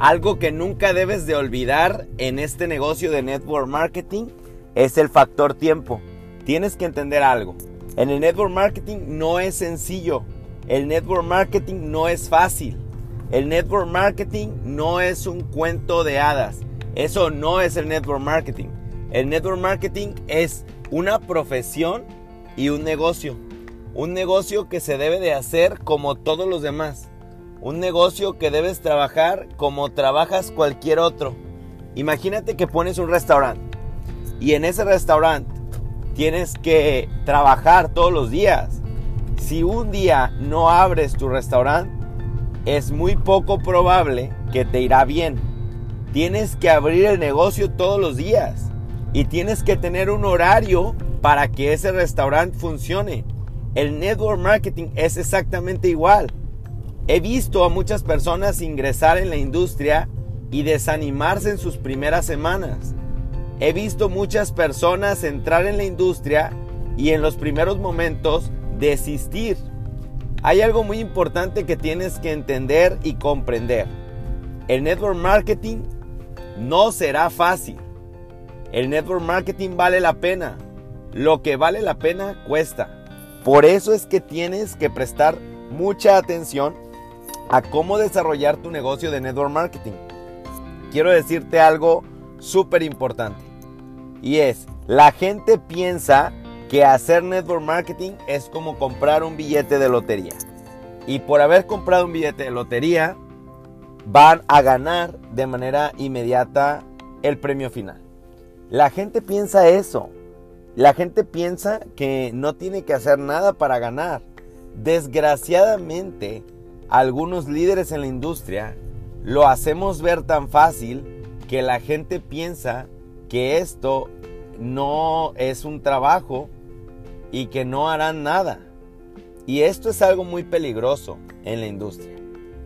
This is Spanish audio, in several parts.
Algo que nunca debes de olvidar en este negocio de network marketing es el factor tiempo. Tienes que entender algo. En el network marketing no es sencillo. El network marketing no es fácil. El network marketing no es un cuento de hadas. Eso no es el network marketing. El network marketing es una profesión y un negocio. Un negocio que se debe de hacer como todos los demás. Un negocio que debes trabajar como trabajas cualquier otro. Imagínate que pones un restaurante y en ese restaurante tienes que trabajar todos los días. Si un día no abres tu restaurante, es muy poco probable que te irá bien. Tienes que abrir el negocio todos los días y tienes que tener un horario para que ese restaurante funcione. El network marketing es exactamente igual. He visto a muchas personas ingresar en la industria y desanimarse en sus primeras semanas. He visto muchas personas entrar en la industria y en los primeros momentos desistir. Hay algo muy importante que tienes que entender y comprender. El network marketing no será fácil. El network marketing vale la pena. Lo que vale la pena cuesta. Por eso es que tienes que prestar mucha atención a cómo desarrollar tu negocio de network marketing. Quiero decirte algo súper importante. Y es, la gente piensa que hacer network marketing es como comprar un billete de lotería. Y por haber comprado un billete de lotería, van a ganar de manera inmediata el premio final. La gente piensa eso. La gente piensa que no tiene que hacer nada para ganar. Desgraciadamente, algunos líderes en la industria lo hacemos ver tan fácil que la gente piensa que esto no es un trabajo y que no harán nada. Y esto es algo muy peligroso en la industria.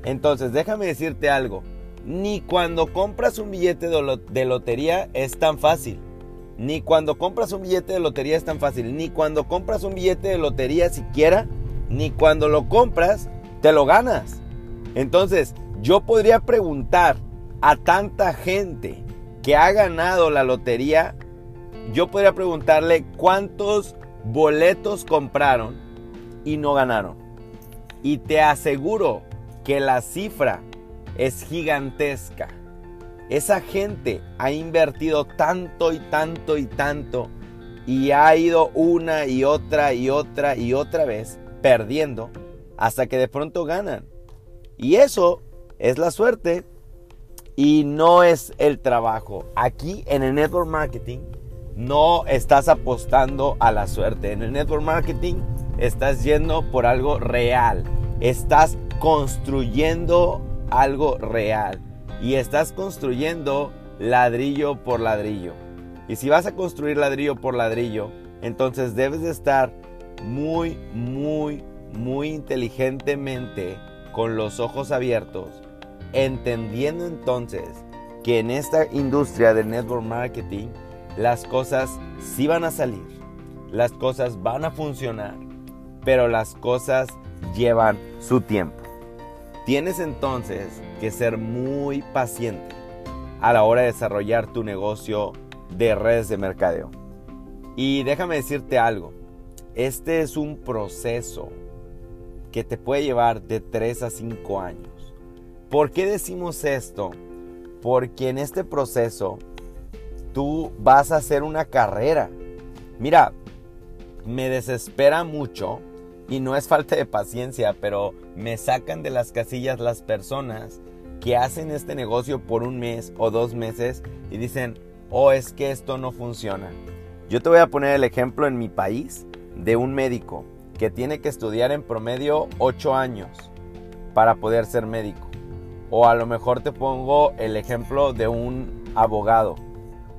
Entonces, déjame decirte algo. Ni cuando compras un billete de lotería es tan fácil. Ni cuando compras un billete de lotería es tan fácil. Ni cuando compras un billete de lotería siquiera. Ni cuando lo compras, te lo ganas. Entonces, yo podría preguntar a tanta gente que ha ganado la lotería, yo podría preguntarle cuántos boletos compraron y no ganaron. Y te aseguro que la cifra es gigantesca. Esa gente ha invertido tanto y tanto y tanto y ha ido una y otra y otra y otra vez perdiendo hasta que de pronto ganan. Y eso es la suerte y no es el trabajo. Aquí en el network marketing no estás apostando a la suerte. En el network marketing estás yendo por algo real. Estás construyendo algo real. Y estás construyendo ladrillo por ladrillo. Y si vas a construir ladrillo por ladrillo, entonces debes de estar muy, muy, muy inteligentemente con los ojos abiertos, entendiendo entonces que en esta industria del network marketing las cosas sí van a salir, las cosas van a funcionar, pero las cosas llevan su tiempo. Tienes entonces que ser muy paciente a la hora de desarrollar tu negocio de redes de mercadeo. Y déjame decirte algo, este es un proceso que te puede llevar de 3 a 5 años. ¿Por qué decimos esto? Porque en este proceso tú vas a hacer una carrera. Mira, me desespera mucho y no es falta de paciencia, pero me sacan de las casillas las personas que hacen este negocio por un mes o dos meses y dicen, oh, es que esto no funciona. Yo te voy a poner el ejemplo en mi país de un médico que tiene que estudiar en promedio 8 años para poder ser médico. O a lo mejor te pongo el ejemplo de un abogado.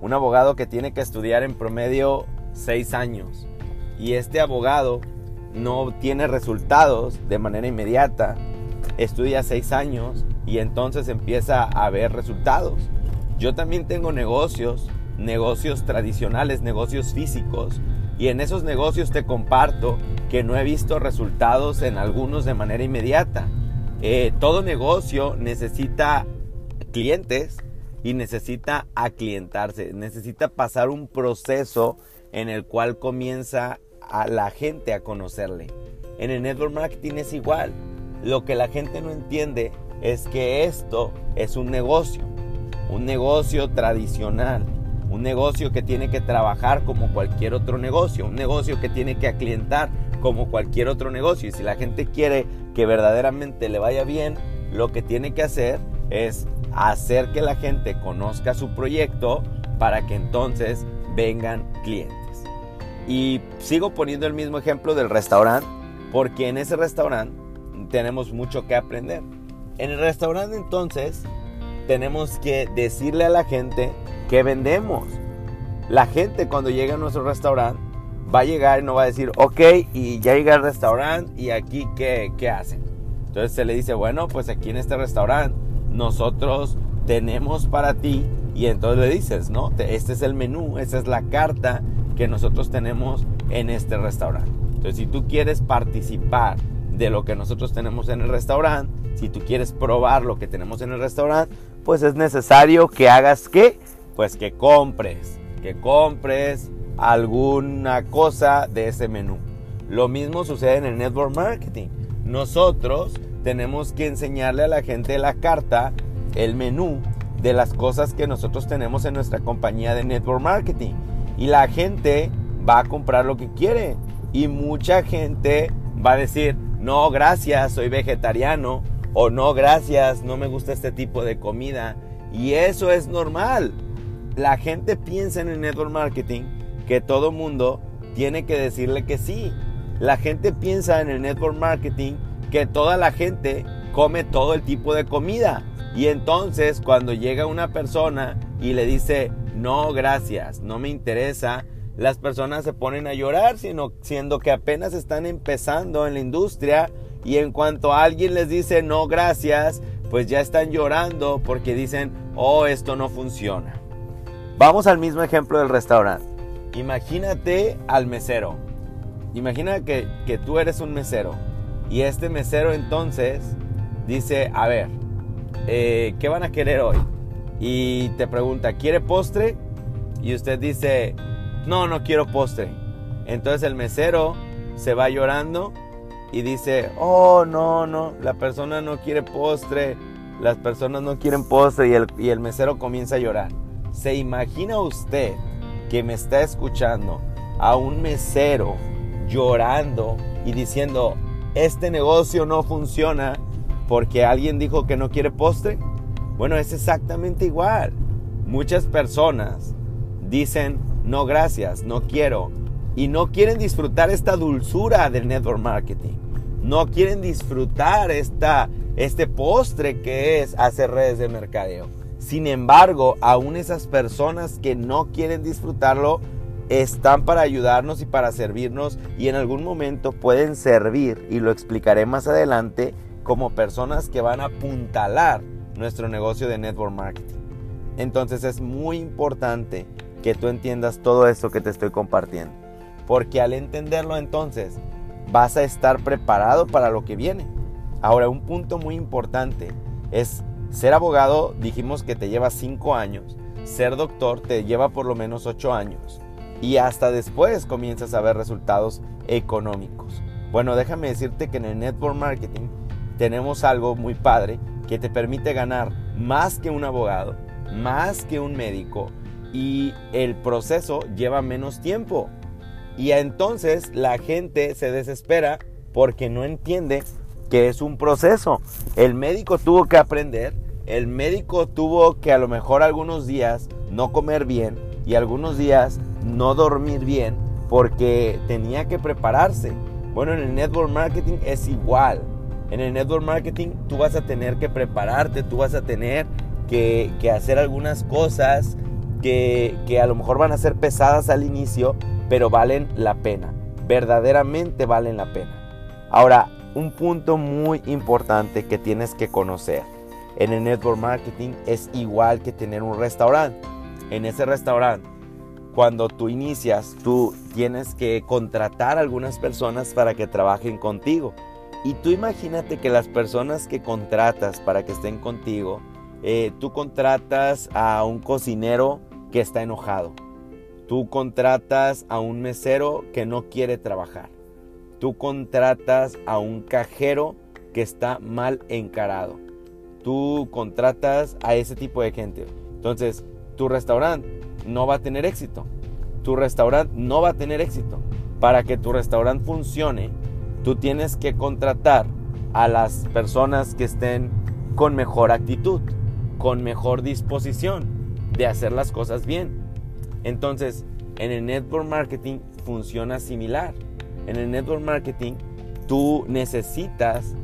Un abogado que tiene que estudiar en promedio 6 años. Y este abogado no tiene resultados de manera inmediata. Estudia 6 años y entonces empieza a ver resultados. Yo también tengo negocios, negocios tradicionales, negocios físicos, y en esos negocios te comparto que no he visto resultados en algunos de manera inmediata. Eh, todo negocio necesita clientes y necesita aclientarse, necesita pasar un proceso en el cual comienza a la gente a conocerle. En el network marketing es igual. Lo que la gente no entiende es que esto es un negocio, un negocio tradicional, un negocio que tiene que trabajar como cualquier otro negocio, un negocio que tiene que aclientar como cualquier otro negocio. Y si la gente quiere que verdaderamente le vaya bien, lo que tiene que hacer es hacer que la gente conozca su proyecto para que entonces vengan clientes. Y sigo poniendo el mismo ejemplo del restaurante, porque en ese restaurante tenemos mucho que aprender. En el restaurante entonces tenemos que decirle a la gente que vendemos. La gente cuando llega a nuestro restaurante va a llegar y no va a decir, ok, y ya llega al restaurante y aquí qué, qué hacen. Entonces se le dice, bueno, pues aquí en este restaurante nosotros tenemos para ti y entonces le dices, ¿no? Este es el menú, esta es la carta que nosotros tenemos en este restaurante. Entonces si tú quieres participar de lo que nosotros tenemos en el restaurante, si tú quieres probar lo que tenemos en el restaurante, pues es necesario que hagas qué? Pues que compres, que compres alguna cosa de ese menú. Lo mismo sucede en el network marketing. Nosotros tenemos que enseñarle a la gente la carta, el menú de las cosas que nosotros tenemos en nuestra compañía de network marketing. Y la gente va a comprar lo que quiere. Y mucha gente va a decir, no, gracias, soy vegetariano. O no, gracias, no me gusta este tipo de comida. Y eso es normal. La gente piensa en el network marketing que todo mundo tiene que decirle que sí. La gente piensa en el network marketing que toda la gente come todo el tipo de comida. Y entonces cuando llega una persona y le dice, no, gracias, no me interesa, las personas se ponen a llorar, siendo que apenas están empezando en la industria y en cuanto alguien les dice, no, gracias, pues ya están llorando porque dicen, oh, esto no funciona. Vamos al mismo ejemplo del restaurante. Imagínate al mesero. Imagina que, que tú eres un mesero y este mesero entonces dice, a ver, eh, ¿qué van a querer hoy? Y te pregunta, ¿quiere postre? Y usted dice, no, no quiero postre. Entonces el mesero se va llorando y dice, oh, no, no, la persona no quiere postre, las personas no quieren postre y el, y el mesero comienza a llorar. ¿Se imagina usted que me está escuchando a un mesero llorando y diciendo, este negocio no funciona porque alguien dijo que no quiere postre? Bueno, es exactamente igual. Muchas personas dicen, no gracias, no quiero. Y no quieren disfrutar esta dulzura del network marketing. No quieren disfrutar esta, este postre que es hacer redes de mercadeo. Sin embargo, aún esas personas que no quieren disfrutarlo, están para ayudarnos y para servirnos y en algún momento pueden servir, y lo explicaré más adelante, como personas que van a apuntalar nuestro negocio de network marketing. Entonces es muy importante que tú entiendas todo esto que te estoy compartiendo, porque al entenderlo entonces vas a estar preparado para lo que viene. Ahora, un punto muy importante es ser abogado, dijimos que te lleva 5 años, ser doctor te lleva por lo menos 8 años y hasta después comienzas a ver resultados económicos. Bueno, déjame decirte que en el network marketing tenemos algo muy padre que te permite ganar más que un abogado, más que un médico y el proceso lleva menos tiempo. Y entonces la gente se desespera porque no entiende que es un proceso. El médico tuvo que aprender, el médico tuvo que a lo mejor algunos días no comer bien y algunos días no dormir bien porque tenía que prepararse. Bueno, en el network marketing es igual. En el network marketing tú vas a tener que prepararte, tú vas a tener que, hacer algunas cosas que, a lo mejor van a ser pesadas al inicio, pero valen la pena. Verdaderamente valen la pena. Ahora, un punto muy importante que tienes que conocer en el network marketing es igual que tener un restaurante. En ese restaurante cuando tú inicias, tú tienes que contratar a algunas personas para que trabajen contigo. Y tú imagínate que las personas que contratas para que estén contigo eh, tú contratas a un cocinero que está enojado. Tú contratas a un mesero que no quiere trabajar. Tú contratas a un cajero que está mal encarado. Tú contratas a ese tipo de gente. Entonces, tu restaurante no va a tener éxito. Tu restaurante no va a tener éxito. Para que tu restaurante funcione, tú tienes que contratar a las personas que estén con mejor actitud, con mejor disposición de hacer las cosas bien. Entonces, en el network marketing funciona similar. En el network marketing tú necesitas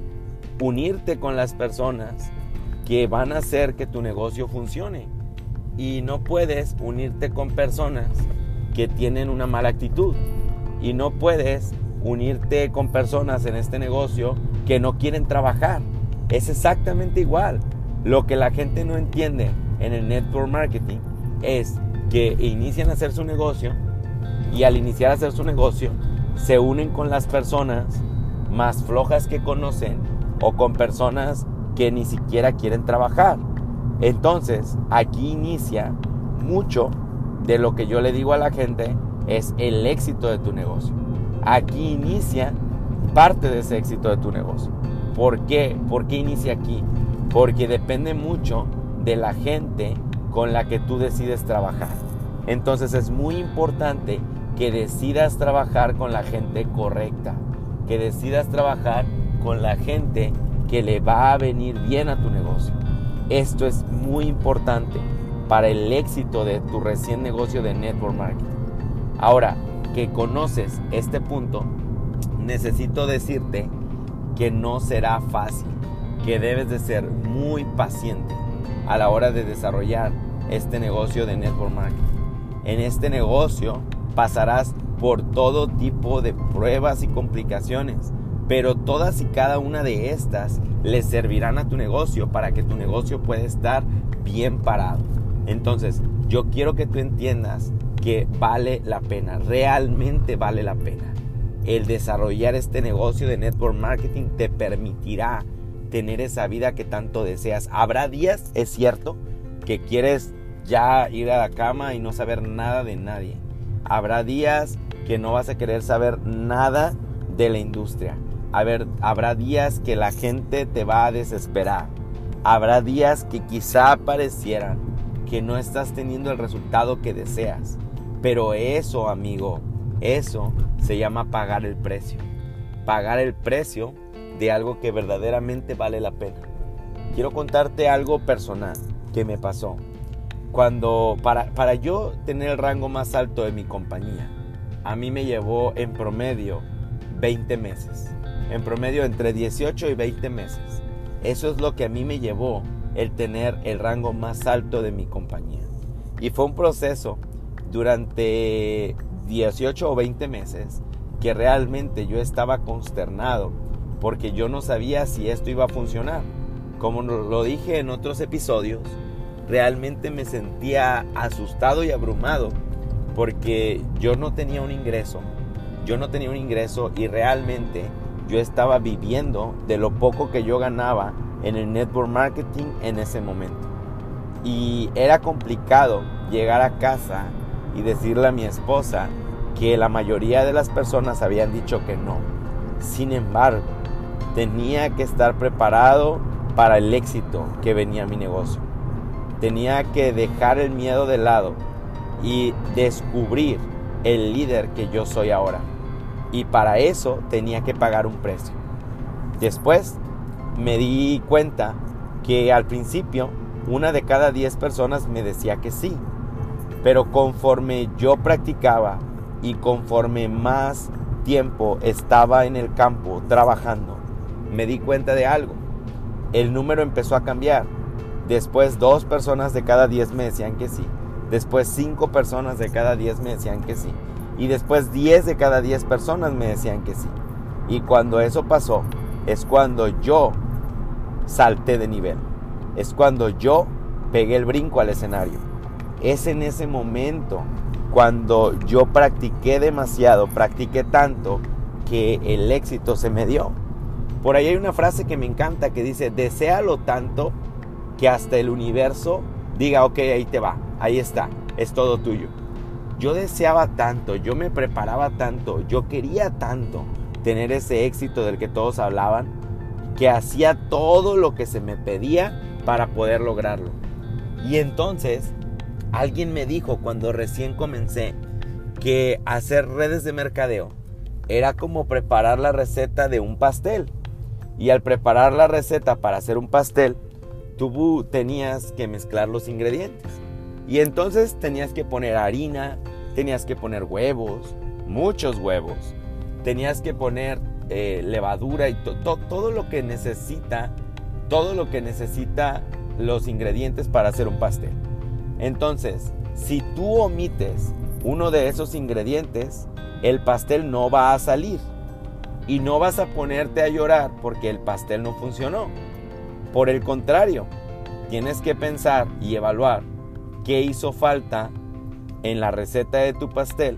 unirte con las personas que van a hacer que tu negocio funcione. Y no puedes unirte con personas que tienen una mala actitud. Y no puedes unirte con personas en este negocio que no quieren trabajar. Es exactamente igual. Lo que la gente no entiende en el network marketing es que inician a hacer su negocio y al iniciar a hacer su negocio se unen con las personas más flojas que conocen o con personas que ni siquiera quieren trabajar. Entonces, aquí inicia mucho de lo que yo le digo a la gente es el éxito de tu negocio. Aquí inicia parte de ese éxito de tu negocio. ¿Por qué? ¿Por qué inicia aquí? Porque depende mucho de la gente con la que tú decides trabajar. Entonces es muy importante que decidas trabajar con la gente correcta, que decidas trabajar con la gente que le va a venir bien a tu negocio. Esto es muy importante para el éxito de tu recién negocio de network marketing. Ahora que conoces este punto, necesito decirte que no será fácil, que debes de ser muy paciente a la hora de desarrollar este negocio de network marketing. En este negocio pasarás por todo tipo de pruebas y complicaciones pero todas y cada una de estas le servirán a tu negocio para que tu negocio pueda estar bien parado. Entonces, yo quiero que tú entiendas que vale la pena, realmente vale la pena. El desarrollar este negocio de network marketing te permitirá tener esa vida que tanto deseas. Habrá días, es cierto, que quieres ya ir a la cama y no saber nada de nadie. Habrá días que no vas a querer saber nada de la industria habrá días que la gente te va a desesperar. Habrá días que quizá parecieran que no estás teniendo el resultado que deseas. Pero eso, amigo, eso se llama pagar el precio. Pagar el precio de algo que verdaderamente vale la pena. Quiero contarte algo personal que me pasó. Cuando, para, para yo tener el rango más alto de mi compañía, a mí me llevó en promedio 20 meses en promedio entre 18 y 20 meses. Eso es lo que a mí me llevó el tener el rango más alto de mi compañía. Y fue un proceso durante 18 o 20 meses que realmente yo estaba consternado porque yo no sabía si esto iba a funcionar. Como lo dije en otros episodios, realmente me sentía asustado y abrumado porque yo no tenía un ingreso. Yo no tenía un ingreso y realmente yo estaba viviendo de lo poco que yo ganaba en el network marketing en ese momento. Y era complicado llegar a casa y decirle a mi esposa que la mayoría de las personas habían dicho que no. Sin embargo, tenía que estar preparado para el éxito que venía mi negocio. Tenía que dejar el miedo de lado y descubrir el líder que yo soy ahora y para eso tenía que pagar un precio. Después me di cuenta que al principio una de cada diez personas me decía que sí, pero conforme yo practicaba y conforme más tiempo estaba en el campo trabajando, me di cuenta de algo. El número empezó a cambiar. Después dos personas de cada diez me decían que sí. Después cinco personas de cada diez me decían que sí. Y después 10 de cada 10 personas me decían que sí. Y cuando eso pasó, es cuando yo salté de nivel. Es cuando yo pegué el brinco al escenario. Es en ese momento cuando yo practiqué demasiado, practiqué tanto que el éxito se me dio. Por ahí hay una frase que me encanta que dice, deséalo tanto que hasta el universo diga, ok, ahí te va, ahí está, es todo tuyo. Yo deseaba tanto, yo me preparaba tanto, yo quería tanto tener ese éxito del que todos hablaban, que hacía todo lo que se me pedía para poder lograrlo. Y entonces, alguien me dijo cuando recién comencé que hacer redes de mercadeo era como preparar la receta de un pastel. Y al preparar la receta para hacer un pastel, tú tenías que mezclar los ingredientes. Y entonces tenías que poner harina, tenías que poner huevos, muchos huevos, tenías que poner eh, levadura y todo lo que necesita, todo lo que necesita los ingredientes para hacer un pastel. Entonces, si tú omites uno de esos ingredientes, el pastel no va a salir. Y no vas a ponerte a llorar porque el pastel no funcionó. Por el contrario, tienes que pensar y evaluar qué hizo falta en la receta de tu pastel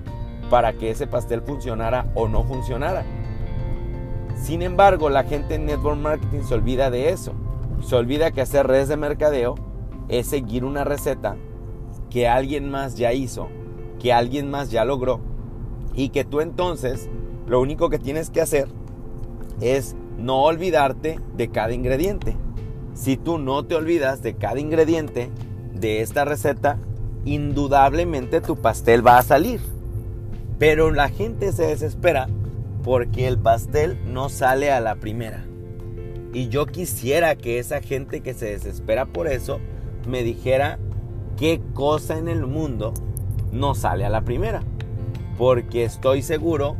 para que ese pastel funcionara o no funcionara. Sin embargo, la gente en network marketing se olvida de eso. Se olvida que hacer redes de mercadeo es seguir una receta que alguien más ya hizo, que alguien más ya logró y que tú entonces lo único que tienes que hacer es no olvidarte de cada ingrediente. Si tú no te olvidas de cada ingrediente de esta receta, indudablemente tu pastel va a salir. Pero la gente se desespera porque el pastel no sale a la primera. Y yo quisiera que esa gente que se desespera por eso me dijera qué cosa en el mundo no sale a la primera. Porque estoy seguro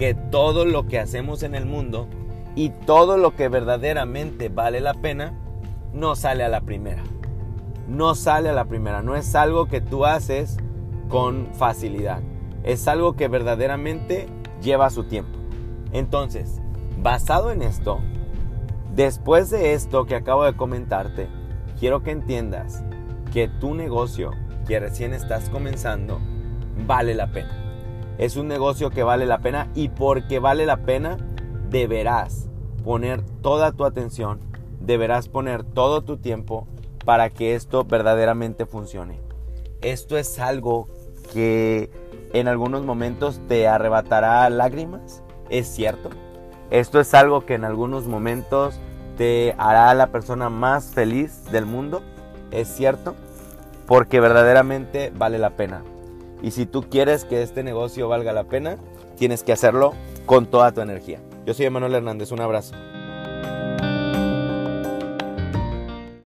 que todo lo que hacemos en el mundo y todo lo que verdaderamente vale la pena no sale a la primera. No sale a la primera. No es algo que tú haces con facilidad. Es algo que verdaderamente lleva su tiempo. Entonces, basado en esto, después de esto que acabo de comentarte, quiero que entiendas que tu negocio que recién estás comenzando vale la pena. Es un negocio que vale la pena y porque vale la pena deberás poner toda tu atención deberás poner todo tu tiempo para que esto verdaderamente funcione. Esto es algo que en algunos momentos te arrebatará lágrimas, es cierto. Esto es algo que en algunos momentos te hará la persona más feliz del mundo, es cierto, porque verdaderamente vale la pena. Y si tú quieres que este negocio valga la pena, tienes que hacerlo con toda tu energía. Yo soy Emanuel Hernández, un abrazo.